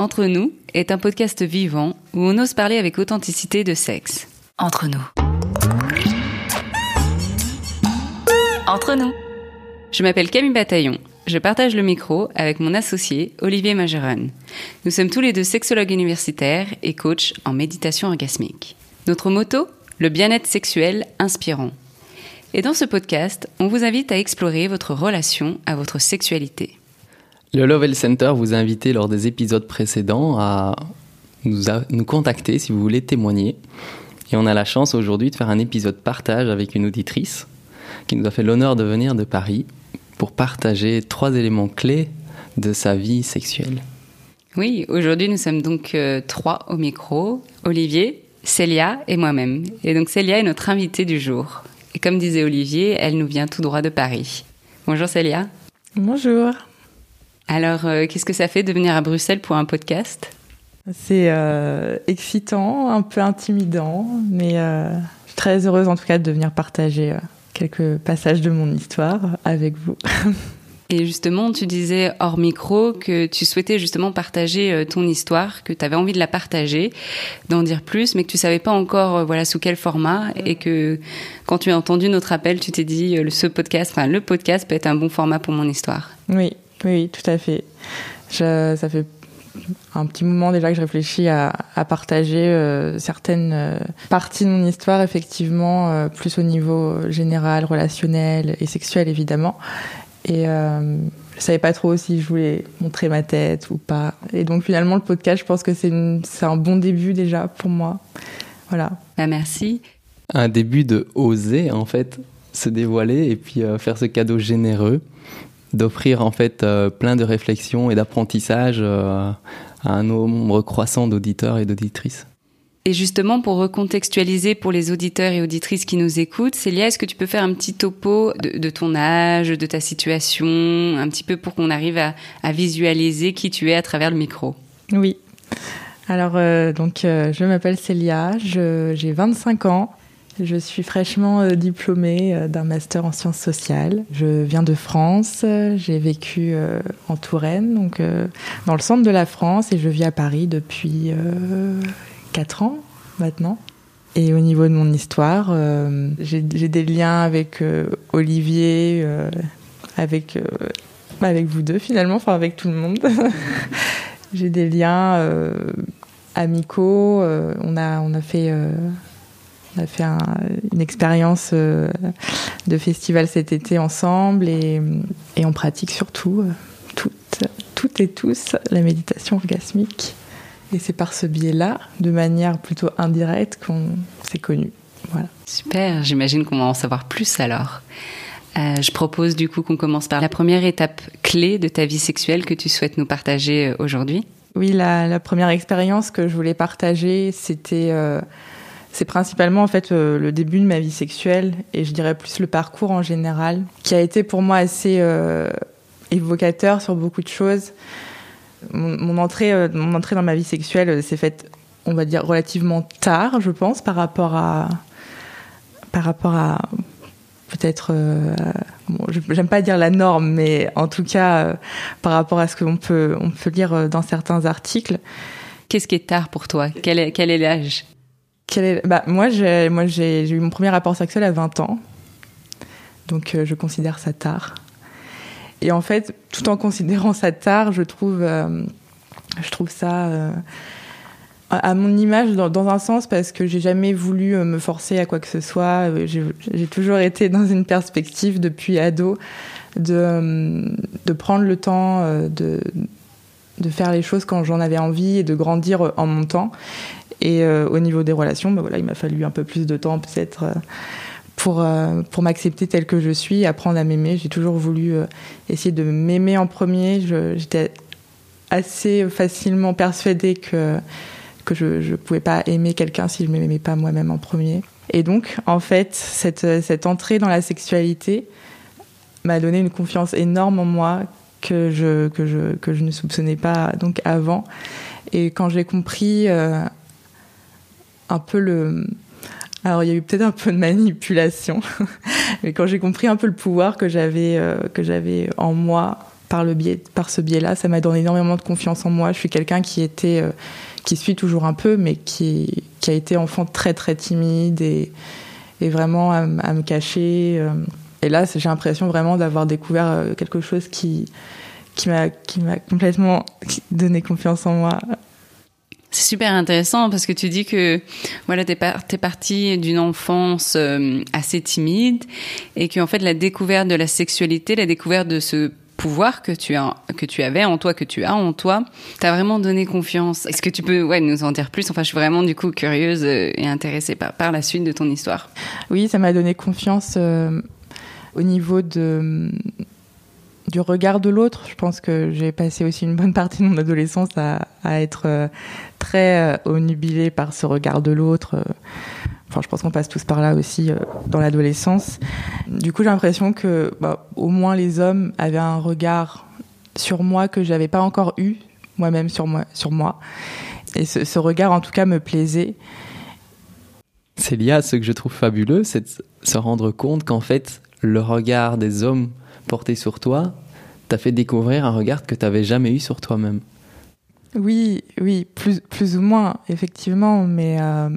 Entre nous est un podcast vivant où on ose parler avec authenticité de sexe. Entre nous. Entre nous. Je m'appelle Camille Bataillon. Je partage le micro avec mon associé Olivier Majeron. Nous sommes tous les deux sexologues universitaires et coachs en méditation orgasmique. Notre motto Le bien-être sexuel inspirant. Et dans ce podcast, on vous invite à explorer votre relation à votre sexualité. Le Lovell Center vous a invité lors des épisodes précédents à nous, nous contacter si vous voulez témoigner. Et on a la chance aujourd'hui de faire un épisode partage avec une auditrice qui nous a fait l'honneur de venir de Paris pour partager trois éléments clés de sa vie sexuelle. Oui, aujourd'hui nous sommes donc euh, trois au micro, Olivier, Célia et moi-même. Et donc Célia est notre invitée du jour. Et comme disait Olivier, elle nous vient tout droit de Paris. Bonjour Célia. Bonjour. Alors, euh, qu'est-ce que ça fait de venir à Bruxelles pour un podcast? C'est euh, excitant, un peu intimidant, mais euh, je suis très heureuse en tout cas de venir partager quelques passages de mon histoire avec vous. Et justement, tu disais hors micro que tu souhaitais justement partager ton histoire, que tu avais envie de la partager, d'en dire plus, mais que tu savais pas encore voilà sous quel format et que quand tu as entendu notre appel, tu t'es dit ce podcast, enfin le podcast peut être un bon format pour mon histoire. Oui, oui, tout à fait. Je, ça fait un petit moment déjà que je réfléchis à, à partager euh, certaines euh, parties de mon histoire, effectivement, euh, plus au niveau général, relationnel et sexuel, évidemment. Et je savais pas trop si je voulais montrer ma tête ou pas. Et donc finalement, le podcast, je pense que c'est un bon début déjà pour moi. Voilà. Bah, merci. Un début de oser, en fait, se dévoiler et puis faire ce cadeau généreux d'offrir en fait euh, plein de réflexions et d'apprentissage euh, à un nombre croissant d'auditeurs et d'auditrices. Et justement, pour recontextualiser pour les auditeurs et auditrices qui nous écoutent, Célia, est-ce que tu peux faire un petit topo de, ton âge, de ta situation, un petit peu pour qu'on arrive à, visualiser qui tu es à travers le micro? Oui. Alors, euh, donc, je m'appelle Célia, j'ai 25 ans, je suis fraîchement euh, diplômée euh, d'un master en sciences sociales. Je viens de France, j'ai vécu euh, en Touraine, donc dans le centre de la France, et je vis à Paris depuis 4 ans maintenant. Et au niveau de mon histoire, j'ai des liens avec Olivier, avec, avec vous deux finalement, enfin avec tout le monde. j'ai des liens amicaux. on, a, on a fait on a fait une expérience euh, de festival cet été ensemble et, on pratique surtout euh, toutes, toutes et tous la méditation orgasmique. Et c'est par ce biais-là, de manière plutôt indirecte, qu'on s'est connus. Voilà. Super, j'imagine qu'on va en savoir plus alors. Euh, je propose du coup qu'on commence par la première étape clé de ta vie sexuelle que tu souhaites nous partager aujourd'hui. Oui, la, première expérience que je voulais partager, c'était c'est principalement en fait euh, le début de ma vie sexuelle et je dirais plus le parcours en général qui a été pour moi assez euh, évocateur sur beaucoup de choses. Mon, entrée, euh, mon entrée dans ma vie sexuelle s'est faite, on va dire, relativement tard, je pense, par rapport à, par rapport à peut-être, j'aime pas dire la norme, mais en tout cas par rapport à ce qu'on peut, on peut lire dans certains articles. Qu'est-ce qui est tard pour toi? Quel est, quel est l'âge? Bah, moi, j'ai, eu mon premier rapport sexuel à 20 ans. Donc, euh, je considère ça tard. Et en fait, tout en considérant ça tard, je trouve, euh, je trouve ça euh, à mon image dans, un sens parce que j'ai jamais voulu me forcer à quoi que ce soit. J'ai, toujours été dans une perspective depuis ado de, de prendre le temps de, de faire les choses quand j'en avais envie et de grandir en mon temps. Et euh, au niveau des relations, bah voilà, il m'a fallu un peu plus de temps peut-être euh, pour, euh, pour m'accepter telle que je suis, apprendre à m'aimer. J'ai toujours voulu essayer de m'aimer en premier. J'étais assez facilement persuadée que, que je ne pouvais pas aimer quelqu'un si je ne m'aimais pas moi-même en premier. Et donc, en fait, cette, cette entrée dans la sexualité m'a donné une confiance énorme en moi que je, que je, que je ne soupçonnais pas donc avant. Et quand j'ai compris un peu le. Alors, il y a eu peut-être un peu de manipulation, mais quand j'ai compris un peu le pouvoir que j'avais euh, que j'avais en moi par le biais, par ce biais-là, ça m'a donné énormément de confiance en moi. Je suis quelqu'un qui était, qui suit toujours un peu, mais qui, qui a été enfant très très timide et, et vraiment à, me cacher. Et là, j'ai l'impression vraiment d'avoir découvert quelque chose qui, qui m'a qui m'a complètement donné confiance en moi. C'est super intéressant parce que tu dis que voilà t'es es parti d'une enfance euh, assez timide et qu'en fait la découverte de la sexualité, la découverte de ce pouvoir que tu as que tu avais en toi que tu as en toi t'as vraiment donné confiance. Est-ce que tu peux ouais nous en dire plus? Enfin je suis vraiment du coup curieuse euh, et intéressée par par la suite de ton histoire. Oui ça m'a donné confiance euh, au niveau de du regard de l'autre. Je pense que j'ai passé aussi une bonne partie de mon adolescence à, être euh, très euh, onubilée par ce regard de l'autre. Enfin, je pense qu'on passe tous par là aussi euh, dans l'adolescence. Du coup, j'ai l'impression que bah, au moins les hommes avaient un regard sur moi que j'avais pas encore eu moi-même sur moi, sur moi. Et ce, ce regard, en tout cas, me plaisait. C'est lié à ce que je trouve fabuleux, c'est de se rendre compte qu'en fait, le regard des hommes porté sur toi t'a fait découvrir un regard que tu n'avais jamais eu sur toi-même. Oui, oui, plus, plus ou moins, effectivement, mais euh,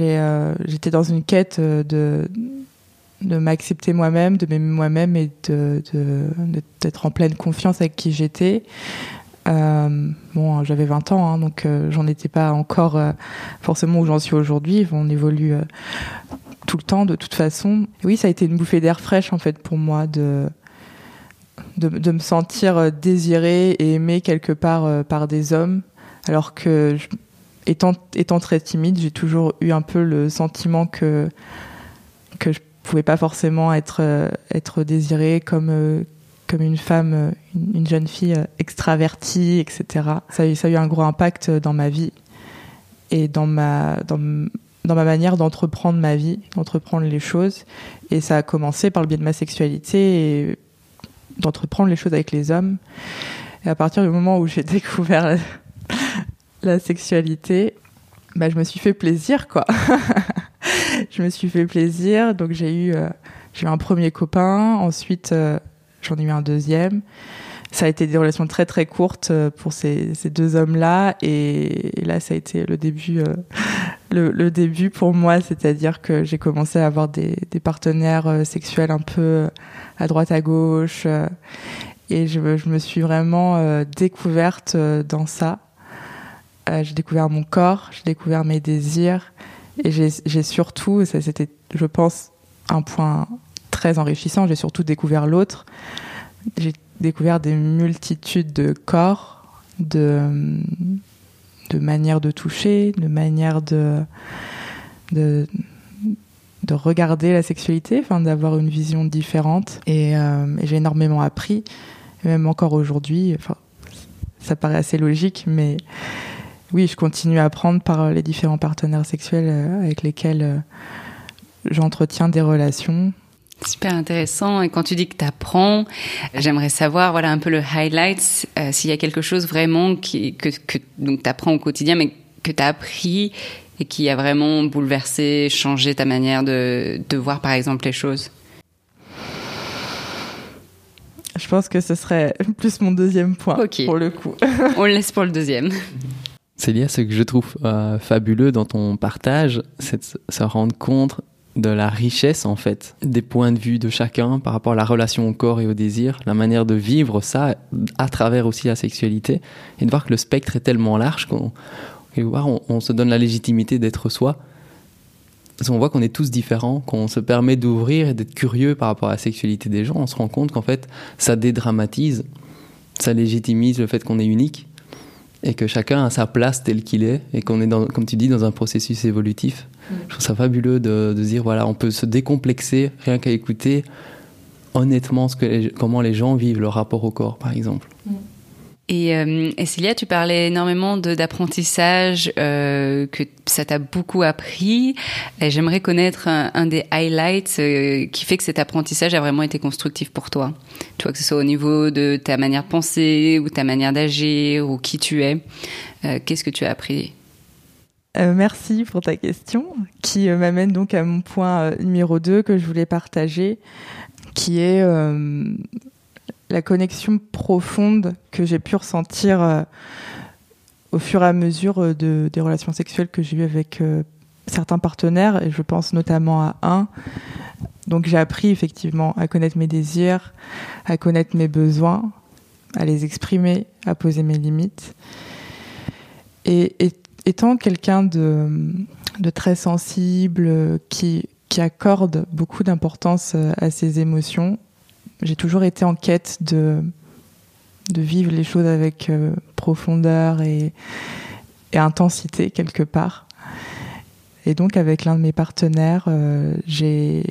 euh, j'étais dans une quête euh, de, de m'accepter moi-même, de m'aimer moi-même et de, d'être en pleine confiance avec qui j'étais. bon, j'avais 20 ans, hein, donc j'en étais pas encore forcément où j'en suis aujourd'hui. On évolue tout le temps de toute façon. Oui, ça a été une bouffée d'air fraîche en fait pour moi de de, me sentir euh, désirée et aimée quelque part euh, par des hommes, alors que étant, étant très timide, j'ai toujours eu un peu le sentiment que que je pouvais pas forcément être euh, être désirée comme comme une femme, une, jeune fille extravertie, etc. Ça a, eu, ça a eu un gros impact dans ma vie et dans ma dans, dans ma manière d'entreprendre ma vie, d'entreprendre les choses. Et ça a commencé par le biais de ma sexualité et d'entreprendre les choses avec les hommes. Et à partir du moment où j'ai découvert la, sexualité, bah, je me suis fait plaisir, quoi. je me suis fait plaisir. Donc j'ai eu, euh, eu un premier copain. Ensuite, euh, j'en ai eu un deuxième. Ça a été des relations très très courtes euh, pour ces deux hommes-là. Et, là, ça a été le début, le, le, début pour moi. C'est-à-dire que j'ai commencé à avoir des, des partenaires sexuels un peu à droite à gauche. Euh, et je, je, me suis vraiment euh, découverte euh, dans ça. j'ai découvert mon corps, j'ai découvert mes désirs. Et j'ai surtout, ça c'était, je pense, un point très enrichissant, j'ai surtout découvert l'autre. J'ai découvert des multitudes de corps, de, de manières de toucher, de manières de, de, de regarder la sexualité, enfin d'avoir une vision différente. Et, euh, j'ai énormément appris, même encore aujourd'hui. Enfin, ça paraît assez logique, mais oui, je continue à apprendre par les différents partenaires sexuels euh, avec lesquels euh, j'entretiens des relations. Super intéressant. Et quand tu dis que tu apprends, j'aimerais savoir, voilà, un peu le highlight, s'il y a quelque chose vraiment qui, que, que tu apprends au quotidien, mais que tu as appris et qui a vraiment bouleversé, changé ta manière de, de voir par exemple les choses? Je pense que ce serait plus mon deuxième point pour le coup. On le laisse pour le deuxième. C'est lié à ce que je trouve euh, fabuleux dans ton partage, c'est de se rendre compte de la richesse en fait des points de vue de chacun par rapport à la relation au corps et au désir, la manière de vivre ça à travers aussi la sexualité et de voir que le spectre est tellement large qu'on on, se donne la légitimité d'être soi. Qu'on voit qu'on est tous différents, qu'on se permet d'ouvrir et d'être curieux par rapport à la sexualité des gens, on se rend compte qu'en fait, ça dédramatise, ça légitimise le fait qu'on est unique et que chacun a sa place telle qu'il est et qu'on est, comme tu dis, dans un processus évolutif. Je trouve ça fabuleux de, dire, voilà, on peut se décomplexer rien qu'à écouter honnêtement comment les gens vivent leur rapport au corps, par exemple. Mm. Et, euh, Célia, tu parlais énormément d'apprentissage, euh, que ça t'a beaucoup appris. J'aimerais connaître un, des highlights euh, qui fait que cet apprentissage a vraiment été constructif pour toi. Tu vois, que ce soit au niveau de ta manière de penser ou ta manière d'agir ou qui tu es. Euh, qu'est-ce que tu as appris Merci pour ta question qui m'amène donc à mon point numéro 2 que je voulais partager, qui est la connexion profonde que j'ai pu ressentir euh, au fur et à mesure de, des relations sexuelles que j'ai eues avec certains partenaires, et je pense notamment à un. Donc j'ai appris effectivement à connaître mes désirs, à connaître mes besoins, à les exprimer, à poser mes limites. Et, étant quelqu'un de, très sensible, qui, accorde beaucoup d'importance à ses émotions, j'ai toujours été en quête de, vivre les choses avec euh, profondeur et, intensité quelque part. Et donc avec l'un de mes partenaires, euh, je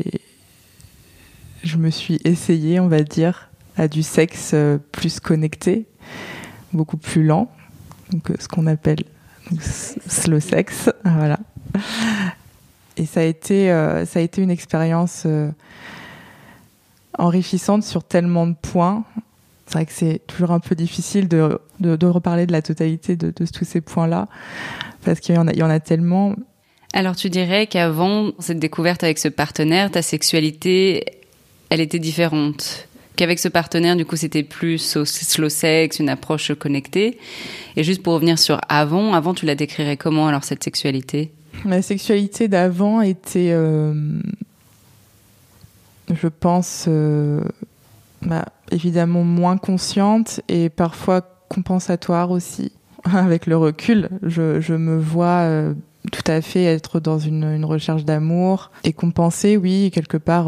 me suis essayée, on va dire, à du sexe euh, plus connecté, beaucoup plus lent, donc euh, ce qu'on appelle slow sex, voilà. Et ça a été, ça a été une expérience enrichissante sur tellement de points. C'est vrai que c'est toujours un peu difficile de, de, reparler de la totalité de, de tous ces points-là, parce qu'il y en a, y en a tellement. Alors tu dirais qu'avant cette découverte avec ce partenaire, ta sexualité, elle était différente? Qu'avec ce partenaire, du coup, c'était plus slow sex, une approche connectée. Et juste pour revenir sur avant, avant, tu la décrirais comment alors cette sexualité? Ma sexualité d'avant était, euh, je pense, euh, bah, évidemment moins consciente et parfois compensatoire aussi. Avec le recul, je, me vois euh, tout à fait être dans une, une recherche d'amour et compenser, oui, quelque part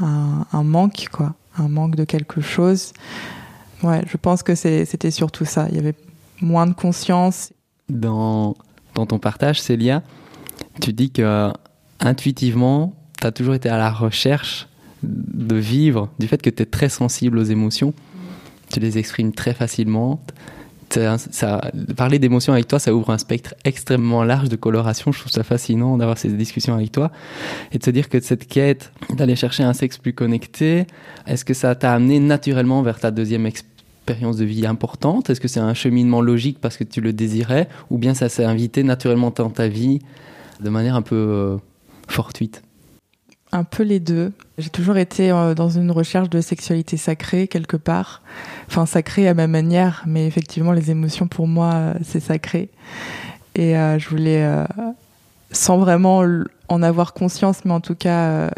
un, manque, quoi, un manque de quelque chose. Ouais, je pense que c'était surtout ça. Il y avait moins de conscience. Dans, dans ton partage, Célia, tu dis que intuitivement, tu as toujours été à la recherche de vivre, du fait que tu es très sensible aux émotions. Tu les exprimes très facilement parler d'émotions avec toi, ça ouvre un spectre extrêmement large de coloration. Je trouve ça fascinant d'avoir ces discussions avec toi et de se dire que cette quête d'aller chercher un sexe plus connecté, est-ce que ça t'a amené naturellement vers ta deuxième expérience de vie importante? Est-ce que c'est un cheminement logique parce que tu le désirais? Ou bien ça s'est invité naturellement dans ta vie de manière un peu euh, fortuite? Un peu les deux. J'ai toujours été euh, dans une recherche de sexualité sacrée quelque part. Enfin, sacrée à ma manière, mais effectivement, les émotions pour moi, euh, c'est sacré. Et euh, je voulais, sans vraiment en avoir conscience, mais en tout cas,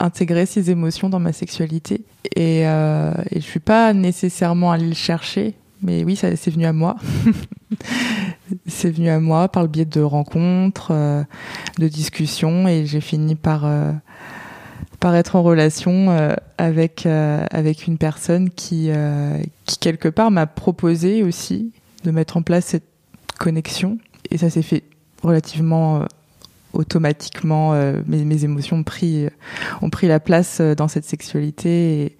intégrer ces émotions dans ma sexualité. Et, je suis pas nécessairement allée le chercher, mais oui, c'est venu à moi. c'est venu à moi par le biais de rencontres, de discussions, et j'ai fini par par être en relation euh, avec euh, avec une personne qui euh, qui quelque part m'a proposé aussi de mettre en place cette connexion. Et ça s'est fait relativement automatiquement mes, mes, émotions ont pris ont pris la place dans cette sexualité. Et,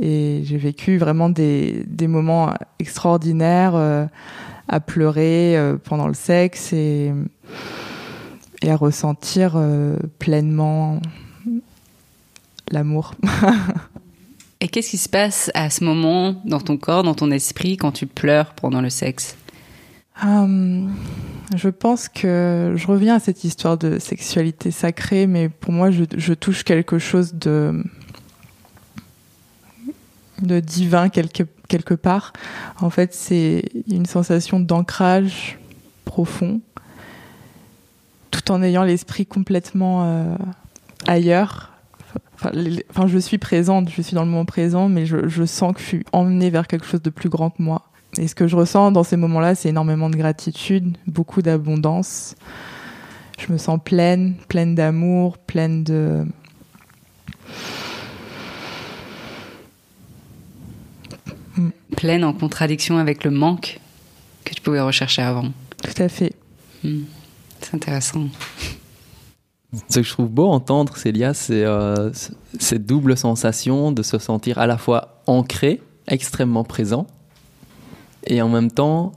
et j'ai vécu vraiment des des moments extraordinaires à pleurer pendant le sexe et et à ressentir pleinement l'amour. Et qu'est-ce qui se passe à ce moment dans ton corps, dans ton esprit, quand tu pleures pendant le sexe? Hum, Je pense que je reviens à cette histoire de sexualité sacrée, mais pour moi, je, touche quelque chose de de divin quelque, quelque part. En fait, c'est une sensation d'ancrage profond, tout en ayant l'esprit complètement euh, ailleurs Enfin, je suis présente, je suis dans le moment présent, mais je, je, sens que je suis emmenée vers quelque chose de plus grand que moi. Et ce que je ressens dans ces moments-là, c'est énormément de gratitude, beaucoup d'abondance. Je me sens pleine, pleine d'amour, pleine de... Pleine en contradiction avec le manque que tu pouvais rechercher avant. Tout à fait. Hmm. C'est intéressant. Ce que je trouve beau entendre, Célia, c'est euh, cette double sensation de se sentir à la fois ancré, extrêmement présent, et en même temps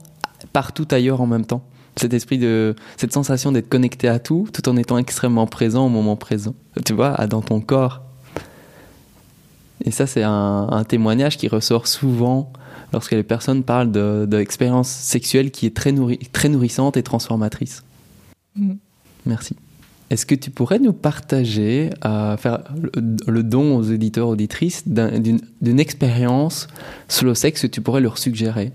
partout ailleurs en même temps. Cet esprit de, cette sensation d'être connecté à tout, tout en étant extrêmement présent au moment présent. Tu vois, dans ton corps. Et ça, c'est un, témoignage qui ressort souvent lorsque les personnes parlent d'expériences de, sexuelles qui est très, nourri, très nourrissante et transformatrice. Mm. Merci. Est-ce que tu pourrais nous partager, euh, faire le, don aux auditeurs, auditrices d'une expérience slow sex que tu pourrais leur suggérer?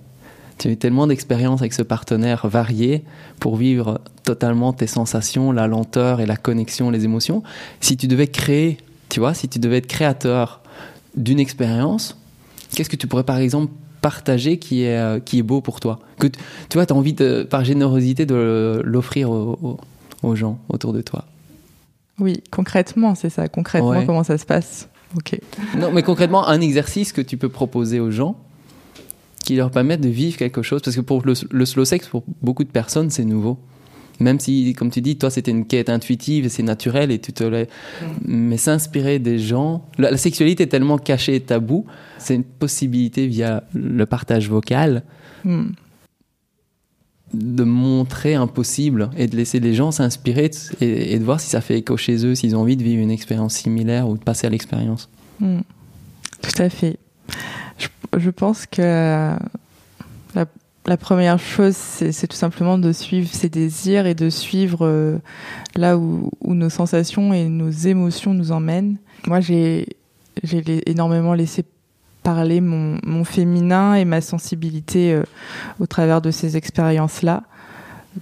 Tu as eu tellement d'expériences avec ce partenaire varié pour vivre totalement tes sensations, la lenteur et la connexion, les émotions. Si tu devais créer, tu vois, si tu devais être créateur d'une expérience, qu'est-ce que tu pourrais par exemple partager qui est, euh, qui est beau pour toi? Que tu vois, tu as envie, par générosité, de l'offrir aux, gens autour de toi Oui, concrètement, c'est ça. Concrètement, comment ça se passe? Ok. Non, mais concrètement, un exercice que tu peux proposer aux gens qui leur permettent de vivre quelque chose. Parce que pour le, le slow sex, pour beaucoup de personnes, c'est nouveau. Même si, comme tu dis, toi, c'était une quête intuitive et c'est naturel et tu te l'as. Mm. Mais s'inspirer des gens. La, sexualité est tellement cachée et taboue, c'est une possibilité via le partage vocal. Mm. De montrer un possible et de laisser les gens s'inspirer et, de voir si ça fait écho chez eux, s'ils ont envie de vivre une expérience similaire ou de passer à l'expérience. Mm. Tout à fait. Je, pense que la, première chose, c'est tout simplement de suivre ses désirs et de suivre euh, là où, nos sensations et nos émotions nous emmènent. Moi, j'ai énormément laissé parler mon, féminin et ma sensibilité euh, au travers de ces expériences-là.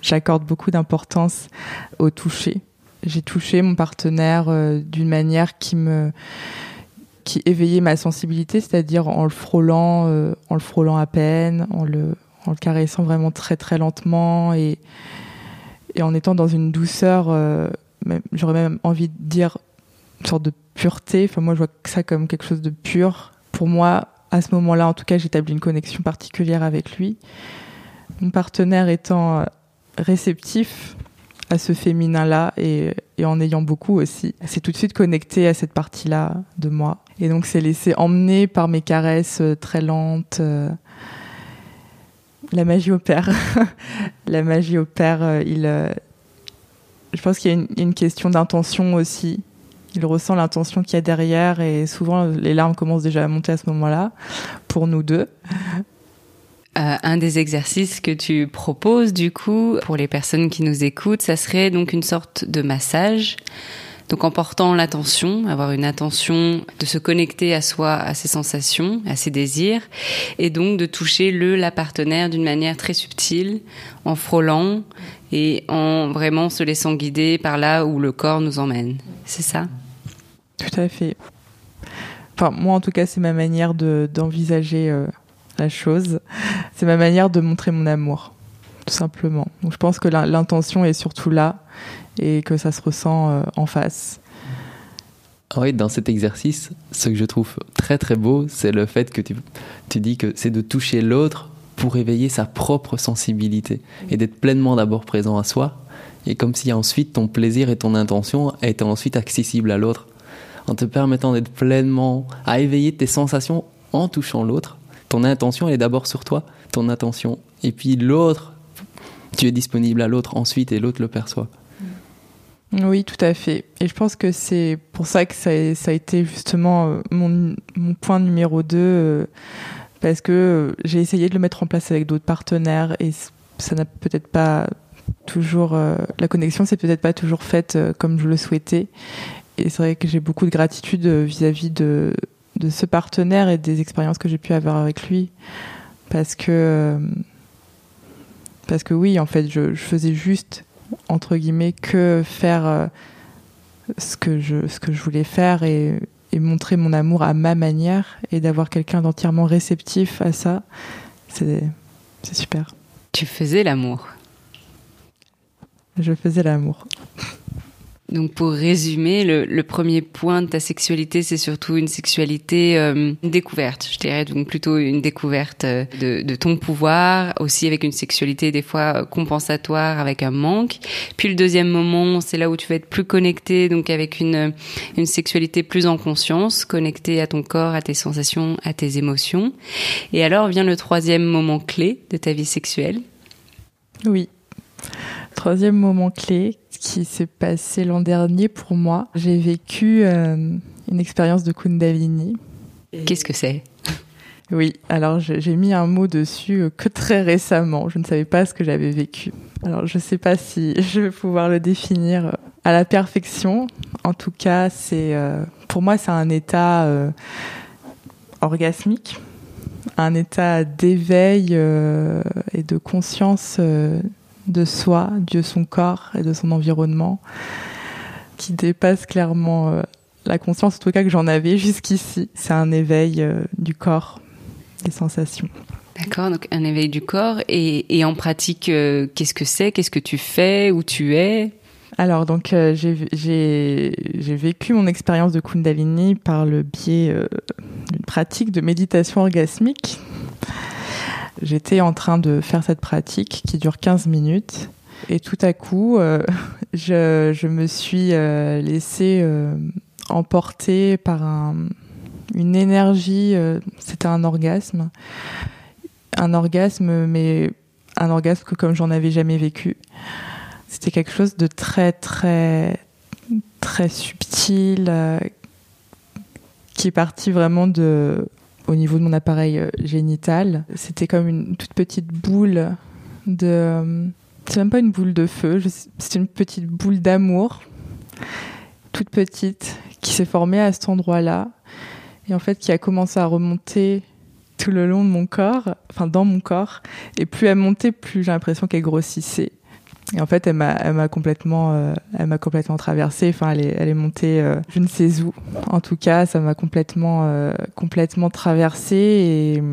J'accorde beaucoup d'importance au toucher. J'ai touché mon partenaire euh, d'une manière qui me qui éveillait ma sensibilité, c'est-à-dire en le frôlant, en le frôlant à peine, en le en le caressant vraiment très très lentement et, et en étant dans une douceur, euh, j'aurais même envie de dire une sorte de pureté. Enfin, moi, je vois ça comme quelque chose de pur. Pour moi, à ce moment-là, en tout cas, j'établis une connexion particulière avec lui. Mon partenaire étant euh, réceptif à ce féminin-là et, en ayant beaucoup aussi, c'est tout de suite connecté à cette partie-là de moi. Et donc, c'est laissé emmener par mes caresses euh, très lentes la magie opère. la magie opère. Euh, il, euh, je pense qu'il y a une, question d'intention aussi. Il ressent l'intention qu'il y a derrière et souvent les larmes commencent déjà à monter à ce moment-là pour nous deux. Euh, un des exercices que tu proposes du coup pour les personnes qui nous écoutent, ça serait donc une sorte de massage donc en portant l'attention, avoir une attention de se connecter à soi, à ses sensations, à ses désirs, et donc de toucher le, la partenaire d'une manière très subtile, en frôlant et en vraiment se laissant guider par là où le corps nous emmène. C'est ça? Tout à fait. Enfin, moi en tout cas, c'est ma manière d'envisager euh, la chose. C'est ma manière de montrer mon amour, tout simplement. Donc je pense que l'intention est surtout là et que ça se ressent euh, en face. Ah oui, dans cet exercice, ce que je trouve très très beau, c'est le fait que tu, tu dis que c'est de toucher l'autre pour éveiller sa propre sensibilité et d'être pleinement d'abord présent à soi, et comme si ensuite ton plaisir et ton intention étaient ensuite accessibles à l'autre, en te permettant d'être pleinement à éveiller tes sensations en touchant l'autre. Ton intention elle est d'abord sur toi, ton attention, et puis l'autre, tu es disponible à l'autre ensuite et l'autre le perçoit. Oui, tout à fait. Et je pense que c'est pour ça que ça a, été justement euh, mon, point numéro 2, euh, parce que euh, j'ai essayé de le mettre en place avec d'autres partenaires et ça n'a peut-être pas toujours, la connexion s'est peut-être pas toujours faite comme je le souhaitais. Et c'est vrai que j'ai beaucoup de gratitude vis-à-vis de, de ce partenaire et des expériences que j'ai pu avoir avec lui, parce que parce que oui, en fait, je, je faisais juste entre guillemets que faire euh, ce que je ce que je voulais faire et, et montrer mon amour à ma manière et d'avoir quelqu'un d'entièrement réceptif à ça c'est super. Tu faisais l'amour. Je faisais l'amour donc pour résumer, le, premier point de ta sexualité, c'est surtout une sexualité euh, découverte, je dirais donc plutôt une découverte euh, de, de, ton pouvoir, aussi avec une sexualité des fois euh, compensatoire, avec un manque. Puis le deuxième moment, c'est là où tu vas être plus connecté, donc avec une, une sexualité plus en conscience, connecté à ton corps, à tes sensations, à tes émotions. Et alors vient le troisième moment clé de ta vie sexuelle. Oui. Troisième moment clé qui s'est passé l'an dernier pour moi. J'ai vécu euh, une expérience de Kundalini. Qu'est-ce que c'est? Oui, alors j'ai mis un mot dessus euh, que très récemment. Je ne savais pas ce que j'avais vécu. Alors je ne sais pas si je vais pouvoir le définir euh, à la perfection. En tout cas, c'est pour moi c'est un état orgasmique, un état d'éveil et de conscience de soi, de son corps et de son environnement qui dépasse clairement la conscience, en tout cas que j'en avais jusqu'ici. C'est un éveil du corps, des sensations. D'accord, donc un éveil du corps. Et, en pratique, euh, qu'est-ce que c'est? Qu'est-ce que tu fais? Où tu es? Alors donc euh, j'ai vécu mon expérience de Kundalini par le biais euh, d'une pratique de méditation orgasmique. J'étais en train de faire cette pratique qui dure 15 minutes et tout à coup je, je, me suis laissée emporter par un, une énergie, c'était un orgasme un orgasme, mais un orgasme que comme j'en avais jamais vécu. C'était quelque chose de très très très subtil euh, qui est parti vraiment de au niveau de mon appareil euh, génital. C'était comme une toute petite boule de euh, c'est même pas une boule de feu, c'est une petite boule d'amour toute petite qui s'est formée à cet endroit-là et en fait qui a commencé à remonter tout le long de mon corps, enfin dans mon corps. Et plus elle montait, plus j'ai l'impression qu'elle grossissait. Et en fait, elle m'a, elle m'a complètement, euh, elle m'a complètement traversée. Enfin, elle est, elle est montée, euh, je ne sais où. En tout cas, ça m'a complètement, euh, complètement traversée et,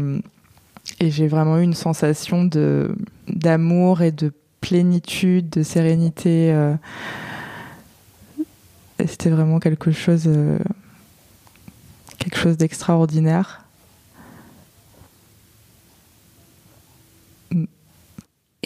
et j'ai vraiment eu une sensation de d'amour et de plénitude, de sérénité. c'était vraiment quelque chose, quelque chose d'extraordinaire.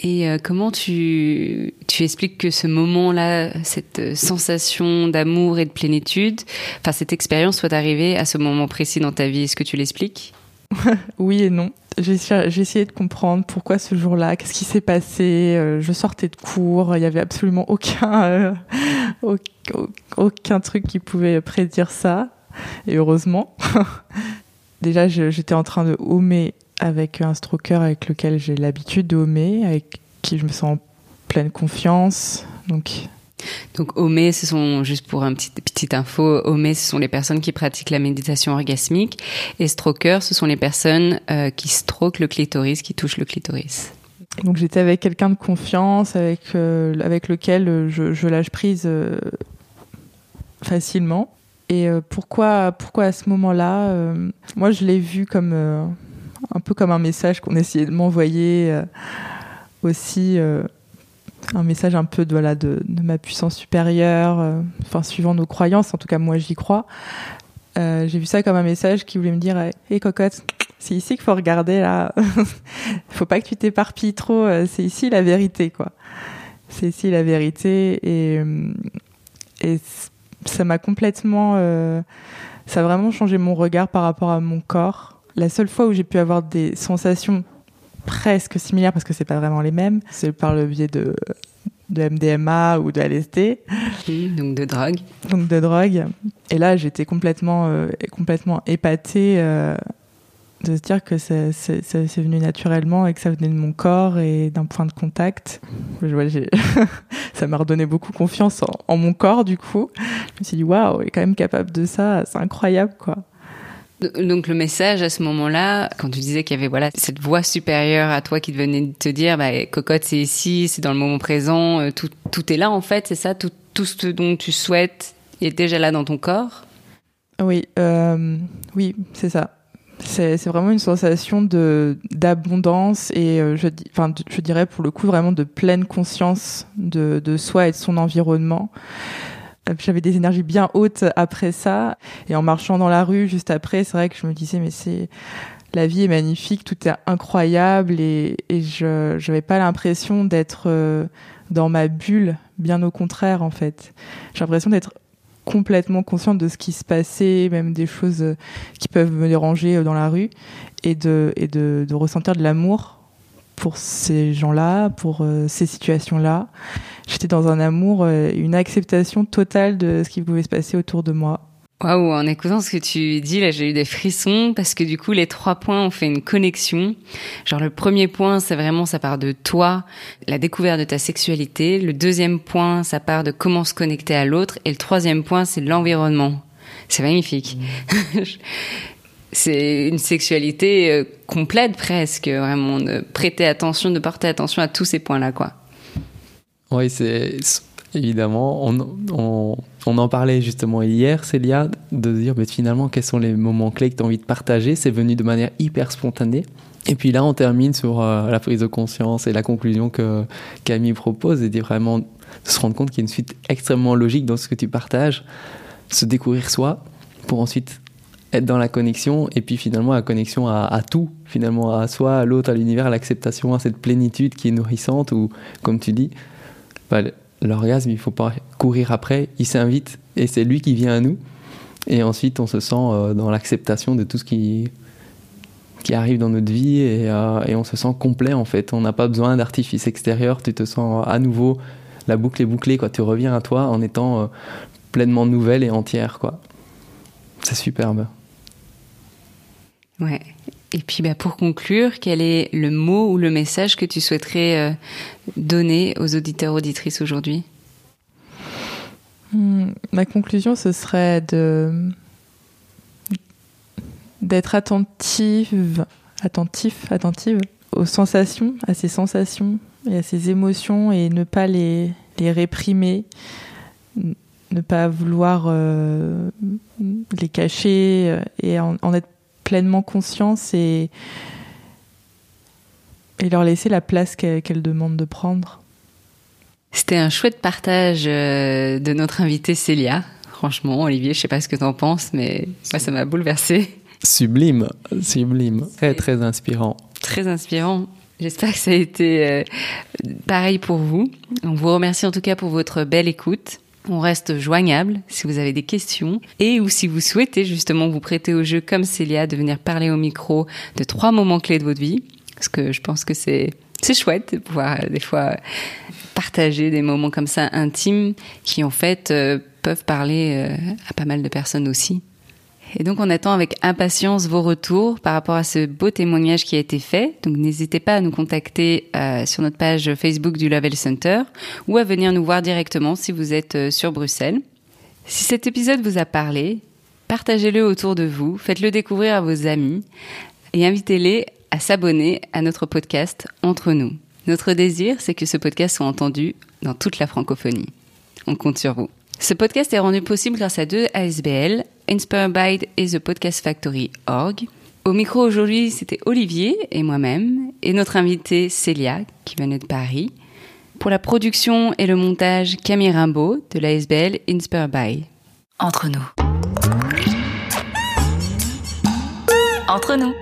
Et euh, comment tu, tu expliques que ce moment-là, cette euh, sensation d'amour et de plénitude, enfin cette expérience soit arrivée à ce moment précis dans ta vie? Est-ce que tu l'expliques? Oui et non. J'ai essayé de comprendre pourquoi ce jour-là, qu'est-ce qui s'est passé. Euh, je sortais de cours, il n'y avait absolument aucun, aucun truc qui pouvait prédire ça. Et heureusement. Déjà, j'étais en train de homer avec un stroker avec lequel j'ai l'habitude de homer, avec qui je me sens en pleine confiance. Donc, donc Omé, ce sont, juste pour un petit petite info, Omé, ce sont les personnes qui pratiquent la méditation orgasmique et stroker, ce sont les personnes euh, qui stroquent le clitoris, qui touchent le clitoris. Donc j'étais avec quelqu'un de confiance, avec, euh, avec lequel je, je lâche prise euh, facilement. Et pourquoi, pourquoi à ce moment-là Moi, je l'ai vu comme un peu comme un message qu'on essayait de m'envoyer euh, aussi euh, un message un peu de, voilà, de, ma puissance supérieure, euh, suivant nos croyances, en tout cas moi j'y crois. j'ai vu ça comme un message qui voulait me dire Hé cocotte, c'est ici qu'il faut regarder là. faut pas que tu t'éparpilles trop, c'est ici la vérité quoi. C'est ici la vérité et ça m'a complètement. ça a vraiment changé mon regard par rapport à mon corps la seule fois où j'ai pu avoir des sensations presque similaires, parce que c'est pas vraiment les mêmes, c'est par le biais de, de MDMA ou de LSD. donc de drogue. Donc de drogue. Et là, j'étais complètement, euh, complètement épatée euh, de se dire que c'est venu naturellement et que ça venait de mon corps et d'un point de contact. ça m'a redonné beaucoup confiance en, en, mon corps, du coup. Je me suis dit, waouh, il est quand même capable de ça, c'est incroyable, quoi. Donc le message à ce moment-là, quand tu disais qu'il y avait voilà cette voix supérieure à toi qui venait te dire, bah, cocotte c'est ici, c'est dans le moment présent, euh, tout, tout est là en fait, c'est ça, tout, tout ce dont tu souhaites est déjà là dans ton corps? Oui, euh, oui, c'est ça. C'est vraiment une sensation de d'abondance et euh, je, enfin, je dirais pour le coup vraiment de pleine conscience de, de soi et de son environnement. J'avais des énergies bien hautes après ça. Et en marchant dans la rue juste après, c'est vrai que je me disais, mais c'est la vie est magnifique, tout est incroyable et, je n'avais pas l'impression d'être euh, dans ma bulle, bien au contraire en fait. J'ai l'impression d'être complètement consciente de ce qui se passait, même des choses euh, qui peuvent me déranger euh, dans la rue et de, ressentir de l'amour pour ces gens-là, pour ces situations-là. J'étais dans un amour, euh, une acceptation totale de ce qui pouvait se passer autour de moi. Waouh, en écoutant ce que tu dis, là, j'ai eu des frissons parce que du coup, les trois points ont fait une connexion. Genre, le premier point, c'est vraiment, ça part de toi, la découverte de ta sexualité. Le deuxième point, ça part de comment se connecter à l'autre. Et le troisième point, c'est l'environnement. C'est magnifique. c'est une sexualité euh, complète presque, vraiment, de prêter attention, de porter attention à tous ces points-là, quoi. Oui, c'est évidemment, on, en parlait justement hier, Célia, de dire mais finalement quels sont les moments clés que tu as envie de partager? C'est venu de manière hyper spontanée. Et puis là, on termine sur euh, la prise de conscience et la conclusion que Camille propose, et vraiment se rendre compte qu'il y a une suite extrêmement logique dans ce que tu partages, se découvrir soi, pour ensuite être dans la connexion, et puis finalement la connexion à, tout, finalement à soi, à l'autre, à l'univers, à l'acceptation, à cette plénitude qui est nourrissante, ou comme tu dis, bah, l'orgasme, il faut pas courir après, il s'invite et c'est lui qui vient à nous. Et ensuite, on se sent euh, dans l'acceptation de tout ce qui, qui arrive dans notre vie et, euh, et on se sent complet en fait. On n'a pas besoin d'artifice extérieur, tu te sens à nouveau, la boucle est bouclée, quoi. tu reviens à toi en étant euh, pleinement nouvelle et entière. quoi. C'est superbe. Ouais. Et puis bah, pour conclure, quel est le mot ou le message que tu souhaiterais euh, donner aux auditeurs auditrices aujourd'hui? Hmm, Ma conclusion, ce serait de d'être attentive, attentif, attentive aux sensations, à ces sensations et à ces émotions et ne pas les, réprimer, ne pas vouloir euh, les cacher et en être pleinement conscience et, et leur laisser la place qu'elles demandent de prendre. C'était un chouette partage euh, de notre invitée Célia. Franchement, Olivier, je sais pas ce que tu en penses, mais moi, ça m'a bouleversé. Sublime, sublime, très très inspirant. Très inspirant. J'espère que ça a été euh, pareil pour vous. On vous remercie en tout cas pour votre belle écoute. On reste joignable si vous avez des questions et ou si vous souhaitez justement vous prêter au jeu comme Célia, de venir parler au micro de trois moments clés de votre vie. Parce que je pense que c'est c'est chouette de pouvoir euh, des fois partager des moments comme ça intimes qui en fait euh, peuvent parler euh, à pas mal de personnes aussi. Et donc on attend avec impatience vos retours par rapport à ce beau témoignage qui a été fait. Donc n'hésitez pas à nous contacter euh, sur notre page Facebook du Level Center ou à venir nous voir directement si vous êtes euh, sur Bruxelles. Si cet épisode vous a parlé, partagez-le autour de vous, faites-le découvrir à vos amis et invitez-les à s'abonner à notre podcast Entre nous. Notre désir, c'est que ce podcast soit entendu dans toute la francophonie. On compte sur vous. Ce podcast est rendu possible grâce à deux ASBL, Inspirebyte et The Podcast Factory Org. Au micro aujourd'hui, c'était Olivier et moi-même, et notre invitée Célia, qui venait de Paris. Pour la production et le montage, Camille Rimbaud de l'ASBL Inspirebyte. Entre nous. Entre nous.